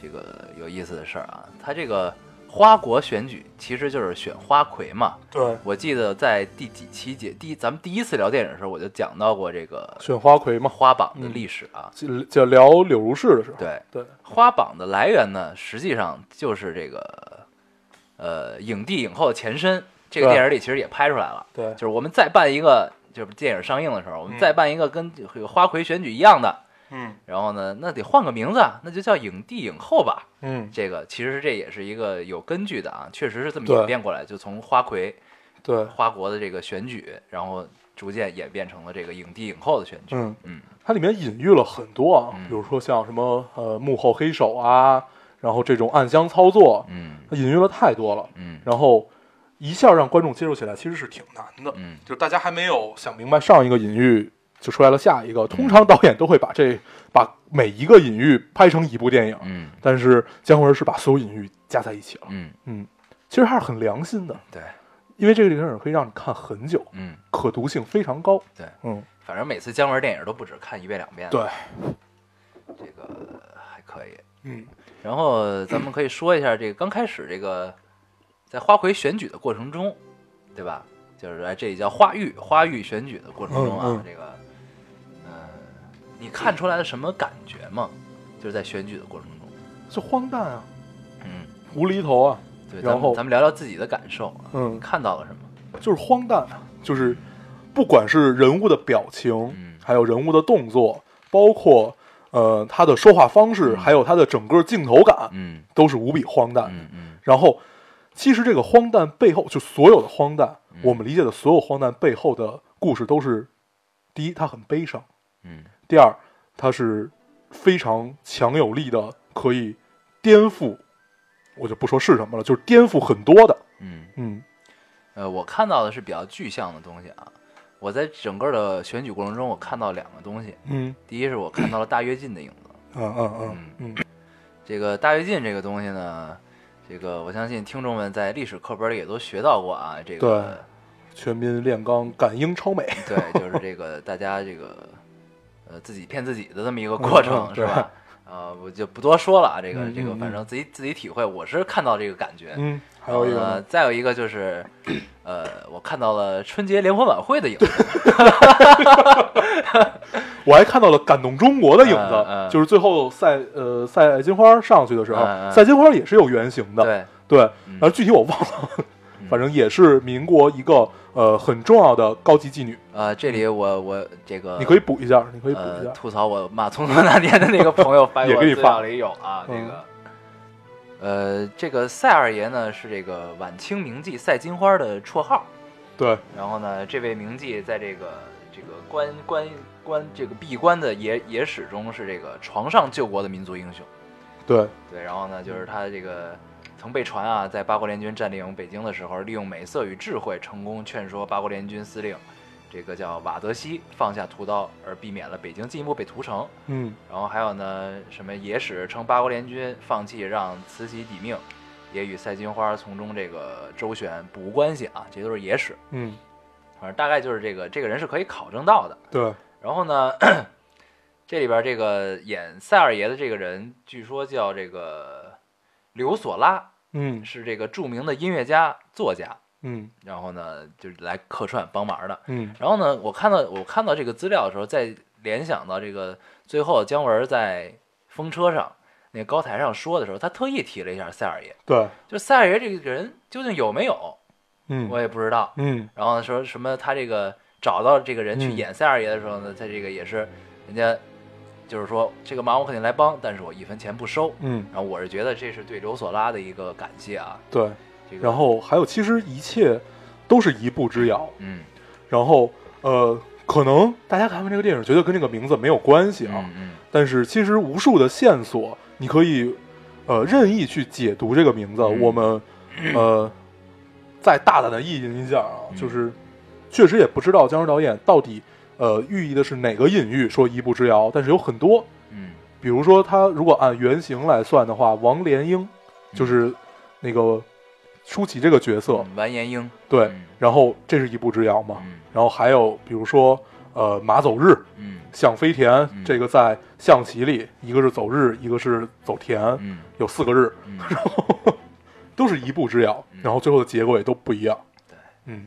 这个有意思的事儿啊，它这个花国选举其实就是选花魁嘛。对，我记得在第几期节第一咱们第一次聊电影的时候，我就讲到过这个选花魁嘛，花榜的历史啊。就就聊柳如是的时候。对，对，花榜的来源呢，实际上就是这个呃影帝影后的前身。这个电影里其实也拍出来了，对。就是我们再办一个，就是电影上映的时候，我们嗯。再办一个跟这个花魁选举一样的，嗯。然后呢，那得换个名字啊，那就叫影帝影后吧。嗯，这个其实这也是一个有根据的啊，确实是这么演变过来，就从花魁对，花国的这个选举，然后逐渐演变成了这个影帝影后的选举。嗯。嗯。它里面隐喻了很多啊，嗯。比如说像什么呃幕后黑手啊，然后这种暗箱操作，嗯。它隐喻了太多了。嗯。然后一下让观众接受起来，其实是挺难的。嗯就是大家还没有想明白上一个隐喻，就出来了下一个。通常导演都会把这把每一个隐喻拍成一部电影，嗯但是姜文是把所有隐喻加在一起了。嗯，嗯，其实还是很良心的，对，因为这个电影可以让你看很久，嗯可读性非常高。对，嗯，反正每次姜文电影都不止看一遍两遍。对，这个还可以。嗯然后咱们可以说一下这个刚开始这个在花魁选举的过程中，对吧？就是哎，这也叫花玉，花玉选举的过程中啊，嗯嗯这个，呃，你看出来了什么感觉吗？就是在选举的过程中，就荒诞啊，嗯，无厘头啊，对，然后咱们咱们聊聊自己的感受啊，嗯，看到了什么？就是荒诞啊，就是不管是人物的表情，嗯还有人物的动作，包括呃他的说话方式，嗯还有他的整个镜头感，嗯都是无比荒诞的。嗯嗯然后，其实这个荒诞背后，就所有的荒诞，嗯我们理解的所有荒诞背后的故事都是：第一，它很悲伤；嗯第二，它是非常强有力的，可以颠覆，我就不说是什么了，就是颠覆很多的。嗯，嗯呃，我看到的是比较具象的东西啊。我在整个的选举过程中，我看到两个东西。嗯第一是我看到了大跃进的影子。嗯嗯嗯嗯这个大跃进这个东西呢，这个我相信听众们在历史课本里也都学到过啊。这个全民炼钢，感英超美。对，就是这个 大家这个呃自己骗自己的这么一个过程，是吧？呃，我就不多说了啊，这个嗯这个嗯反正自己自己体会，我是看到这个感觉。嗯，还有一个再有一个就是，呃，我看到了春节联欢晚会的影子。我还看到了感动中国的影子，嗯嗯。就是最后赛呃赛金花上去的时候，赛金花也是有原型的，对，对，嗯。然后具体我忘了，反正也是民国一个呃很重要的高级妓女，呃，这里我我这个你可以补一下，你可以补一呃下，吐槽我骂匆匆那年的那个朋友 发也给你发。我资料里有啊，这嗯。个。呃，这个赛二爷呢是这个晚清名妓赛金花的绰号，对，然后呢，这位名妓在这个这个关关关这个闭关的野野史中是这个床上救国的民族英雄。对，对，然后呢，就是他这个曾被传啊，在八国联军占领北京的时候，利用美色与智慧，成功劝说八国联军司令，这个叫瓦德西放下屠刀，而避免了北京进一步被屠城。嗯然后还有呢，什么野史称八国联军放弃让慈禧抵命，也与赛金花从中这个周旋不无关系啊，这都是野史。嗯，反正大概就是这个这个人是可以考证到的。对，然后呢，这里边这个演赛二爷的这个人，据说叫这个刘索拉，嗯是这个著名的音乐家、作家。嗯。然后呢，就是来客串帮忙的。嗯。然后呢，我看到我看到这个资料的时候，在联想到这个最后姜文在风车上那个高台上说的时候，他特意提了一下塞尔爷，对，就塞尔爷这个人究竟有没有，嗯。我也不知道。嗯。然后说什么他这个找到这个人去嗯。演塞尔爷的时候呢，他这个也是人家就是说这个忙我肯定来帮，但是我一分钱不收。嗯，然后我是觉得这是对刘索拉的一个感谢啊，对，这个然后还有其实一切都是一步之遥。嗯。然后呃，可能大家看完这个电影觉得跟这个名字没有关系啊，嗯嗯。但是其实无数的线索，你可以呃任意去解读这个名字。嗯。我们呃再大胆的意淫一下啊，嗯。就是确实也不知道姜文导演到底呃寓意的是哪个隐喻，说一步之遥，但是有很多，嗯。比如说他如果按原型来算的话，王莲英就是那个舒淇这个角色，嗯完颜英。对嗯，然后这是一步之遥嘛，嗯。然后还有比如说呃马走日。嗯。象飞田，嗯。这个在象棋里，一个是走日，一个是走田，嗯。有四个日，然后，都是一步之遥，嗯。然后最后的结果也都不一样。对，嗯，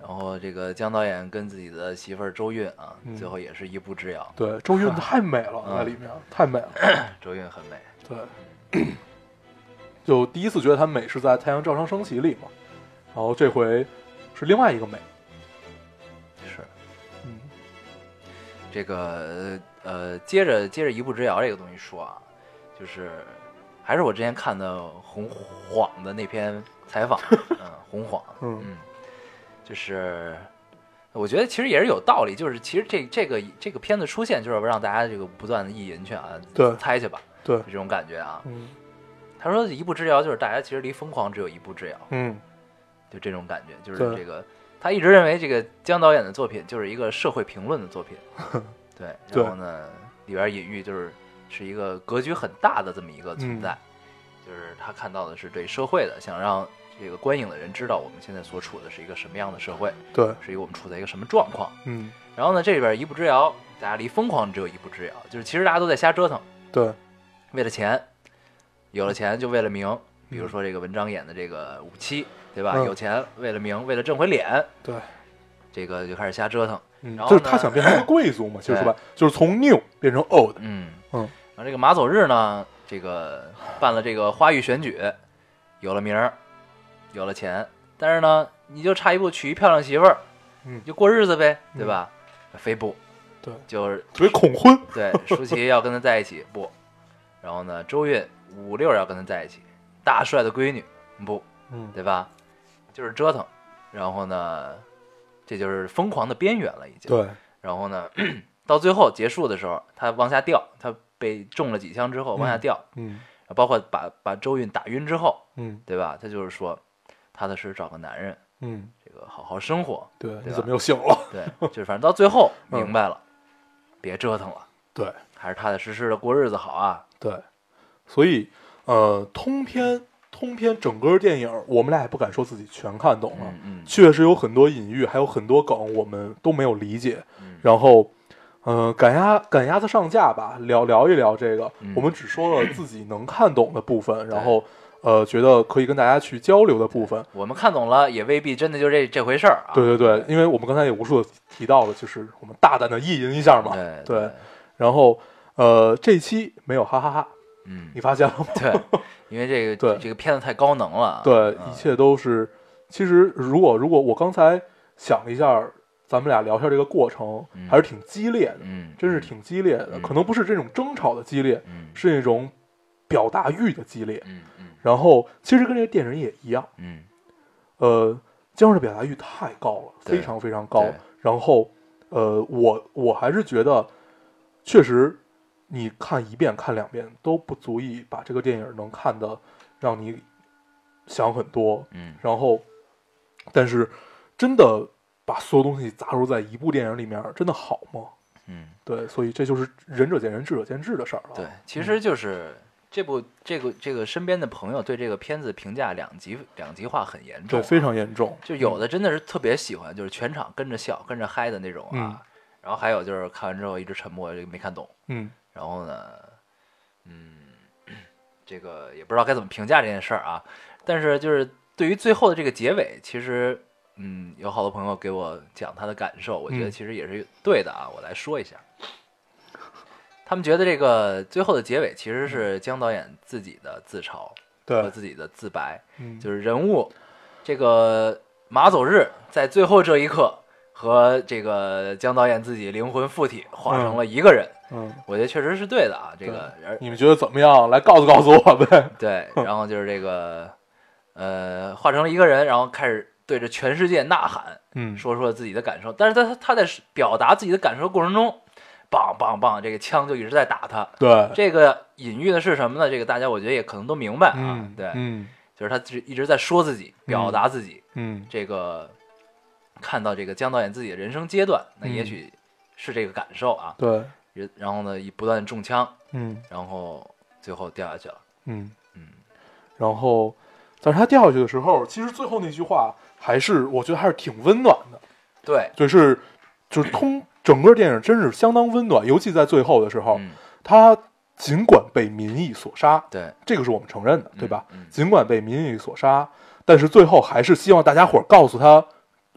然后这个姜导演跟自己的媳妇儿周韵啊，嗯。最后也是一步之遥，对，周韵 太美了，嗯在里面太美了。周韵很美，对，就第一次觉得它美是在《太阳照常升起》里嘛，然后这回是另外一个美。是。嗯。这个呃，接着接着一步之遥这个东西说啊，就是还是我之前看的红晃的那篇采访，嗯，红晃，嗯。嗯，就是我觉得其实也是有道理，就是其实这这个这个片子出现，就是让大家这个不断的意淫去啊，对。猜去吧，对，这种感觉啊。嗯他说一步之遥就是大家其实离疯狂只有一步之遥，嗯。就这种感觉，就是这个他一直认为这个姜导演的作品就是一个社会评论的作品，对，对然后呢里边隐喻就是是一个格局很大的这么一个存在，就是他看到的是对社会的，想让这个观影的人知道我们现在所处的是一个什么样的社会，对，是一个我们处在一个什么状况。嗯。然后呢，这里边一步之遥，大家离疯狂只有一步之遥，就是其实大家都在瞎折腾，对，为了钱，有了钱就为了名，比如嗯说这个文章演的这个五七，对吧？嗯有钱为了名，为了挣回脸，对，这个就开始瞎折腾。嗯，然后就是他想变成一个贵族嘛，其实说白了就是从 new 变成 old。嗯嗯然后这个马走日呢，这个办了这个花玉选举，有了名儿，有了钱，但是呢，你就差一步娶一漂亮媳妇儿，嗯就过日子呗，对吧？非不，对，就是特别恐婚。对，舒淇要跟他在一起，不，然后呢，周韵五六要跟他在一起，大帅的闺女，不，嗯对吧？就是折腾，然后呢，这就是疯狂的边缘了，已经。对，然后呢，到最后结束的时候，他往下掉，他被中了几枪之后往下掉，嗯包括把把周韵打晕之后，嗯对吧？他就是说，踏踏实实找个男人，嗯，这个好好生活。对，你怎么又醒了？对，就是反正到最后 嗯明白了，别折腾了，对还是踏踏实实的过日子好啊。对，所以呃，通篇通篇整个电影，我们俩也不敢说自己全看懂了，嗯嗯确实有很多隐喻，还有很多梗我们都没有理解。嗯然后，呃，赶鸭赶鸭子上架吧，聊聊一聊这个。嗯我们只说了自己能看懂的部分，然后呃，觉得可以跟大家去交流的部分。我们看懂了，也未必真的就这这回事儿啊。对对对，因为我们刚才也无数的提到了，就是我们大胆的意淫一下嘛。对对然后呃，这期没有哈哈哈嗯你，发现了吗？对，因为这个对这个片子太高能了。对，嗯一切都是。其实，如果如果我刚才想了一下，咱们俩聊一下这个过程，嗯还是挺激烈的，嗯，真是挺激烈的。嗯可能不是这种争吵的激烈，嗯是那种表达欲的激烈。嗯嗯然后，其实跟这个电影也一样，嗯呃，姜文的表达欲太高了，非常非常高。然后，呃，我我还是觉得，确实，你看一遍看两遍都不足以把这个电影能看的让你想很多。嗯然后，但是真的把所有东西砸入在一部电影里面，真的好吗？嗯，对，所以这就是仁者见仁，智者见智的事儿了。对，其实就是这部这个这个身边的朋友对这个片子评价两极两极化很严重对，啊，非常严重。就有的真的是特别喜欢，就是全场跟着笑、跟着嗨的那种啊。嗯然后还有就是看完之后一直沉默，这个没看懂。嗯，然后呢，嗯，这个也不知道该怎么评价这件事儿啊。但是就是对于最后的这个结尾，其实嗯，有好多朋友给我讲他的感受，我觉得嗯其实也是对的啊。我来说一下，他们觉得这个最后的结尾其实是姜导演自己的自嘲和，自己的自白。嗯，就是人物这个马走日在最后这一刻和这个姜导演自己灵魂附体，化成了一个人。嗯，我觉得确实是对的啊，这个而你们觉得怎么样？来告诉告诉我呗。对，然后就是这个呃，化成了一个人，然后开始对着全世界呐喊，嗯，说出了自己的感受。但是他他在表达自己的感受的过程中，梆梆梆，这个枪就一直在打他。对，这个隐喻的是什么呢？这个大家我觉得也可能都明白啊。嗯，对，嗯就是他一一直在说自己，表达自己。嗯这个看到这个姜导演自己的人生阶段，那嗯也许是这个感受啊。对，也然后呢，一不断中枪，嗯然后最后掉下去了。嗯嗯，然后，但是他掉下去的时候，其实最后那句话还是我觉得还是挺温暖的，对，就是就是通整个电影真是相当温暖，尤其在最后的时候，嗯，他尽管被民意所杀，对，这个是我们承认的，对吧？嗯嗯尽管被民意所杀，但是最后还是希望大家伙儿告诉他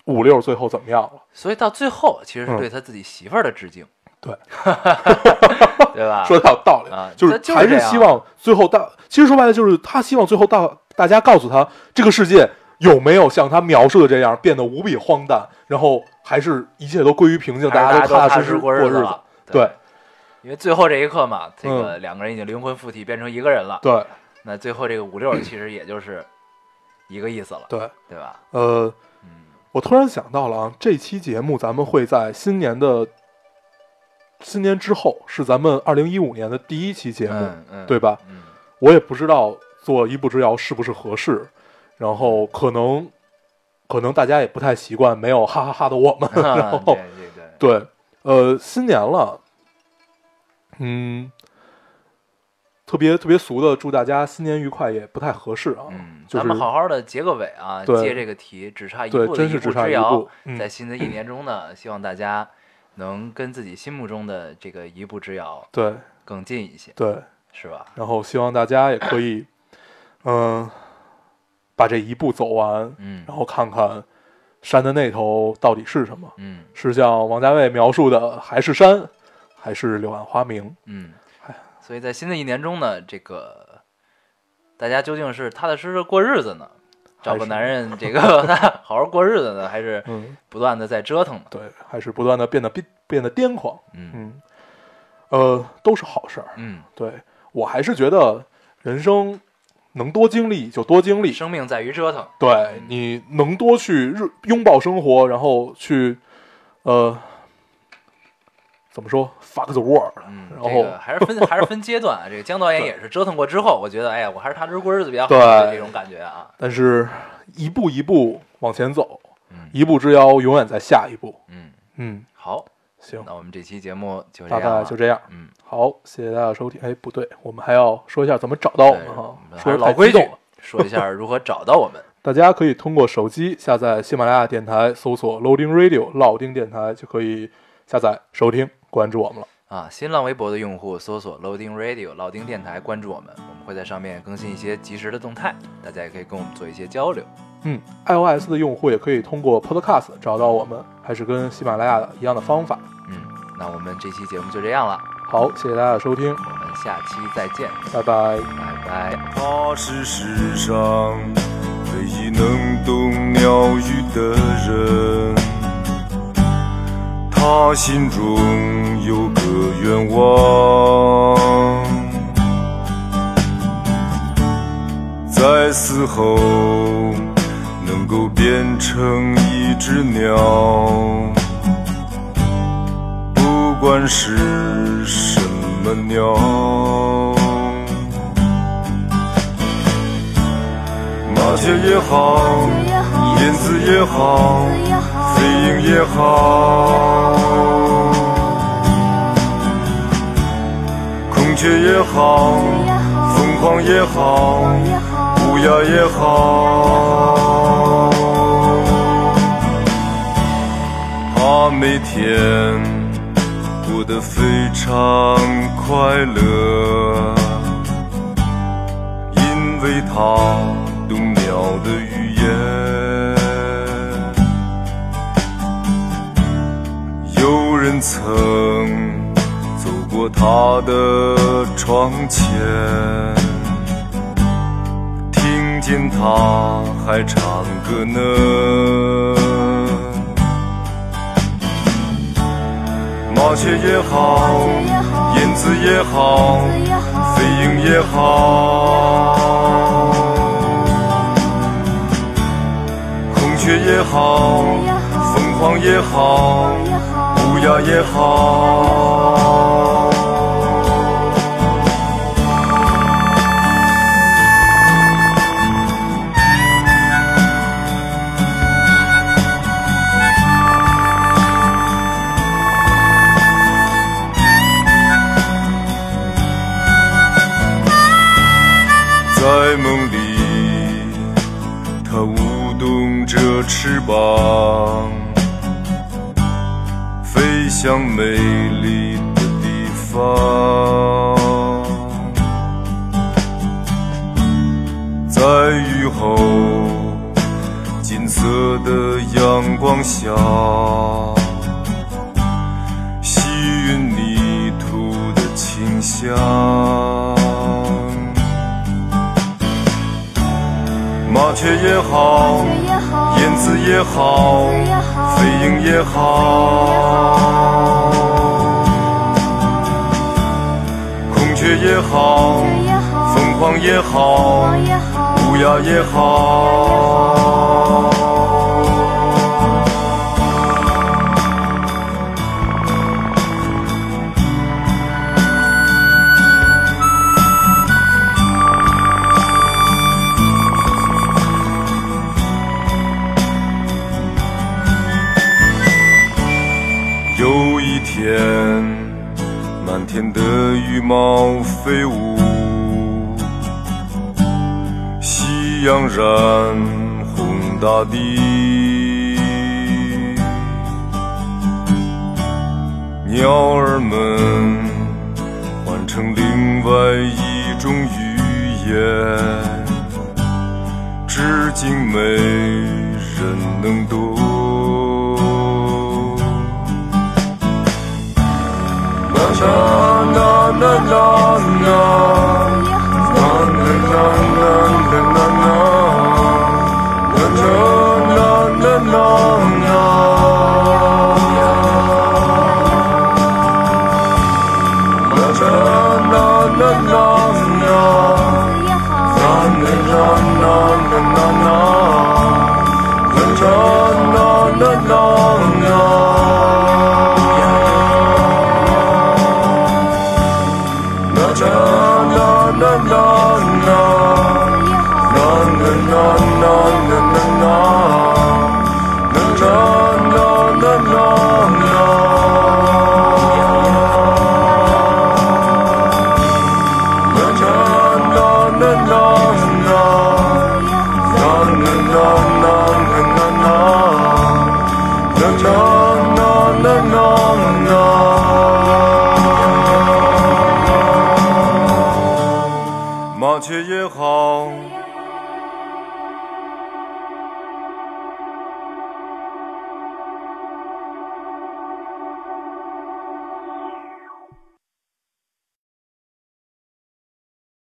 五六最后怎么样了。所以到最后其实是嗯对他自己媳妇儿的致敬，对，对吧？说的有道理，啊就是还是希望最后大，其实说白了就是他希望最后大大家告诉他这个世界有没有像他描述的这样变得无比荒诞，然后还是一切都归于平静，大家都踏实实过。日子。对，嗯因为最后这一刻嘛，这个两个人已经灵魂附体变成一个人了。对那最后这个五六其实也就是一个意思了，对，对吧？呃，嗯，我突然想到了啊，这期节目咱们会在新年的新年之后，是咱们二零一五年的第一期节目，嗯嗯，对吧？嗯，我也不知道做一步之遥是不是合适，然后可能可能大家也不太习惯没有哈哈哈的我们，然啊后对对对，对，呃，新年了，嗯，特别特别俗的祝大家新年愉快也不太合适啊，嗯，就是咱们好好的结个尾啊，对。接这个题，只差一步的一步真是只差一之遥。步，嗯。在新的一年中呢，希望大家能跟自己心目中的这个一步之遥对。更近一些，对，是吧？然后希望大家也可以，嗯、把这一步走完，嗯。然后看看山的那头到底是什么，嗯。是像王家卫描述的，还是山，还是柳暗花明？嗯。哎，所以在新的一年中呢，这个大家究竟是踏踏实实过日子呢，找个男人这个 好好过日子呢，还是嗯，不断的在折腾呢？对，还是不断的变得变变得癫狂，嗯嗯，呃，都是好事儿。嗯，对我还是觉得人生能多经历就多经历，生命在于折腾。对你能多去日拥抱生活，然后去呃怎么说 fuck the world，嗯，然后这个还是分还是分阶段啊。这个江导演也是折腾过之后，我觉得哎呀，我还是踏实过日子比较好，对这种感觉啊。但是一步一步往前走，嗯一步之遥永远在下一步。嗯，嗯，好，行，那我们这期节目就这大概就这样。嗯，好，谢谢大家收听。哎，不对，我们还要说一下怎么找到我们哈说老规矩说一下如何找到我们。大家可以通过手机下载喜马拉雅电台，搜索 Loading Radio 老丁电台，就可以下载收听，关注我们了。啊，新浪微博的用户搜索 Loading Radio 老丁电台，关注我们，我们会在上面更新一些及时的动态，大家也可以跟我们做一些交流。嗯，iOS 的用户也可以通过 Podcast 找到我们，还是跟喜马拉雅的一样的方法。嗯，那我们这期节目就这样了，好，谢谢大家的收听，我们下期再见，拜拜。拜拜。他是世上唯一能懂鸟语的人，他心中有个愿望，在死后能够变成一只鸟，不管是什么鸟。麻雀也好，燕子也好，飞鹰也好，孔雀也好，凤凰也好，乌鸦也好，他每天过得非常快乐。因为他曾走过他的窗前，听见他还唱歌呢。麻雀也好，燕子也好，飞鹰也好，孔雀也好，凤凰也好，呀也好。在梦里，它舞动着翅膀，向美丽的地方。在雨后，金色的阳光下，吸吮泥土的清香。麻雀也好，燕子也好，飞鹰也好，孔雀也好，凤凰也好，乌鸦也好。天，满天的羽毛飞舞，夕阳染红大地，鸟儿们换成另外一种语言，至今没人能懂。no, no, no, no. no.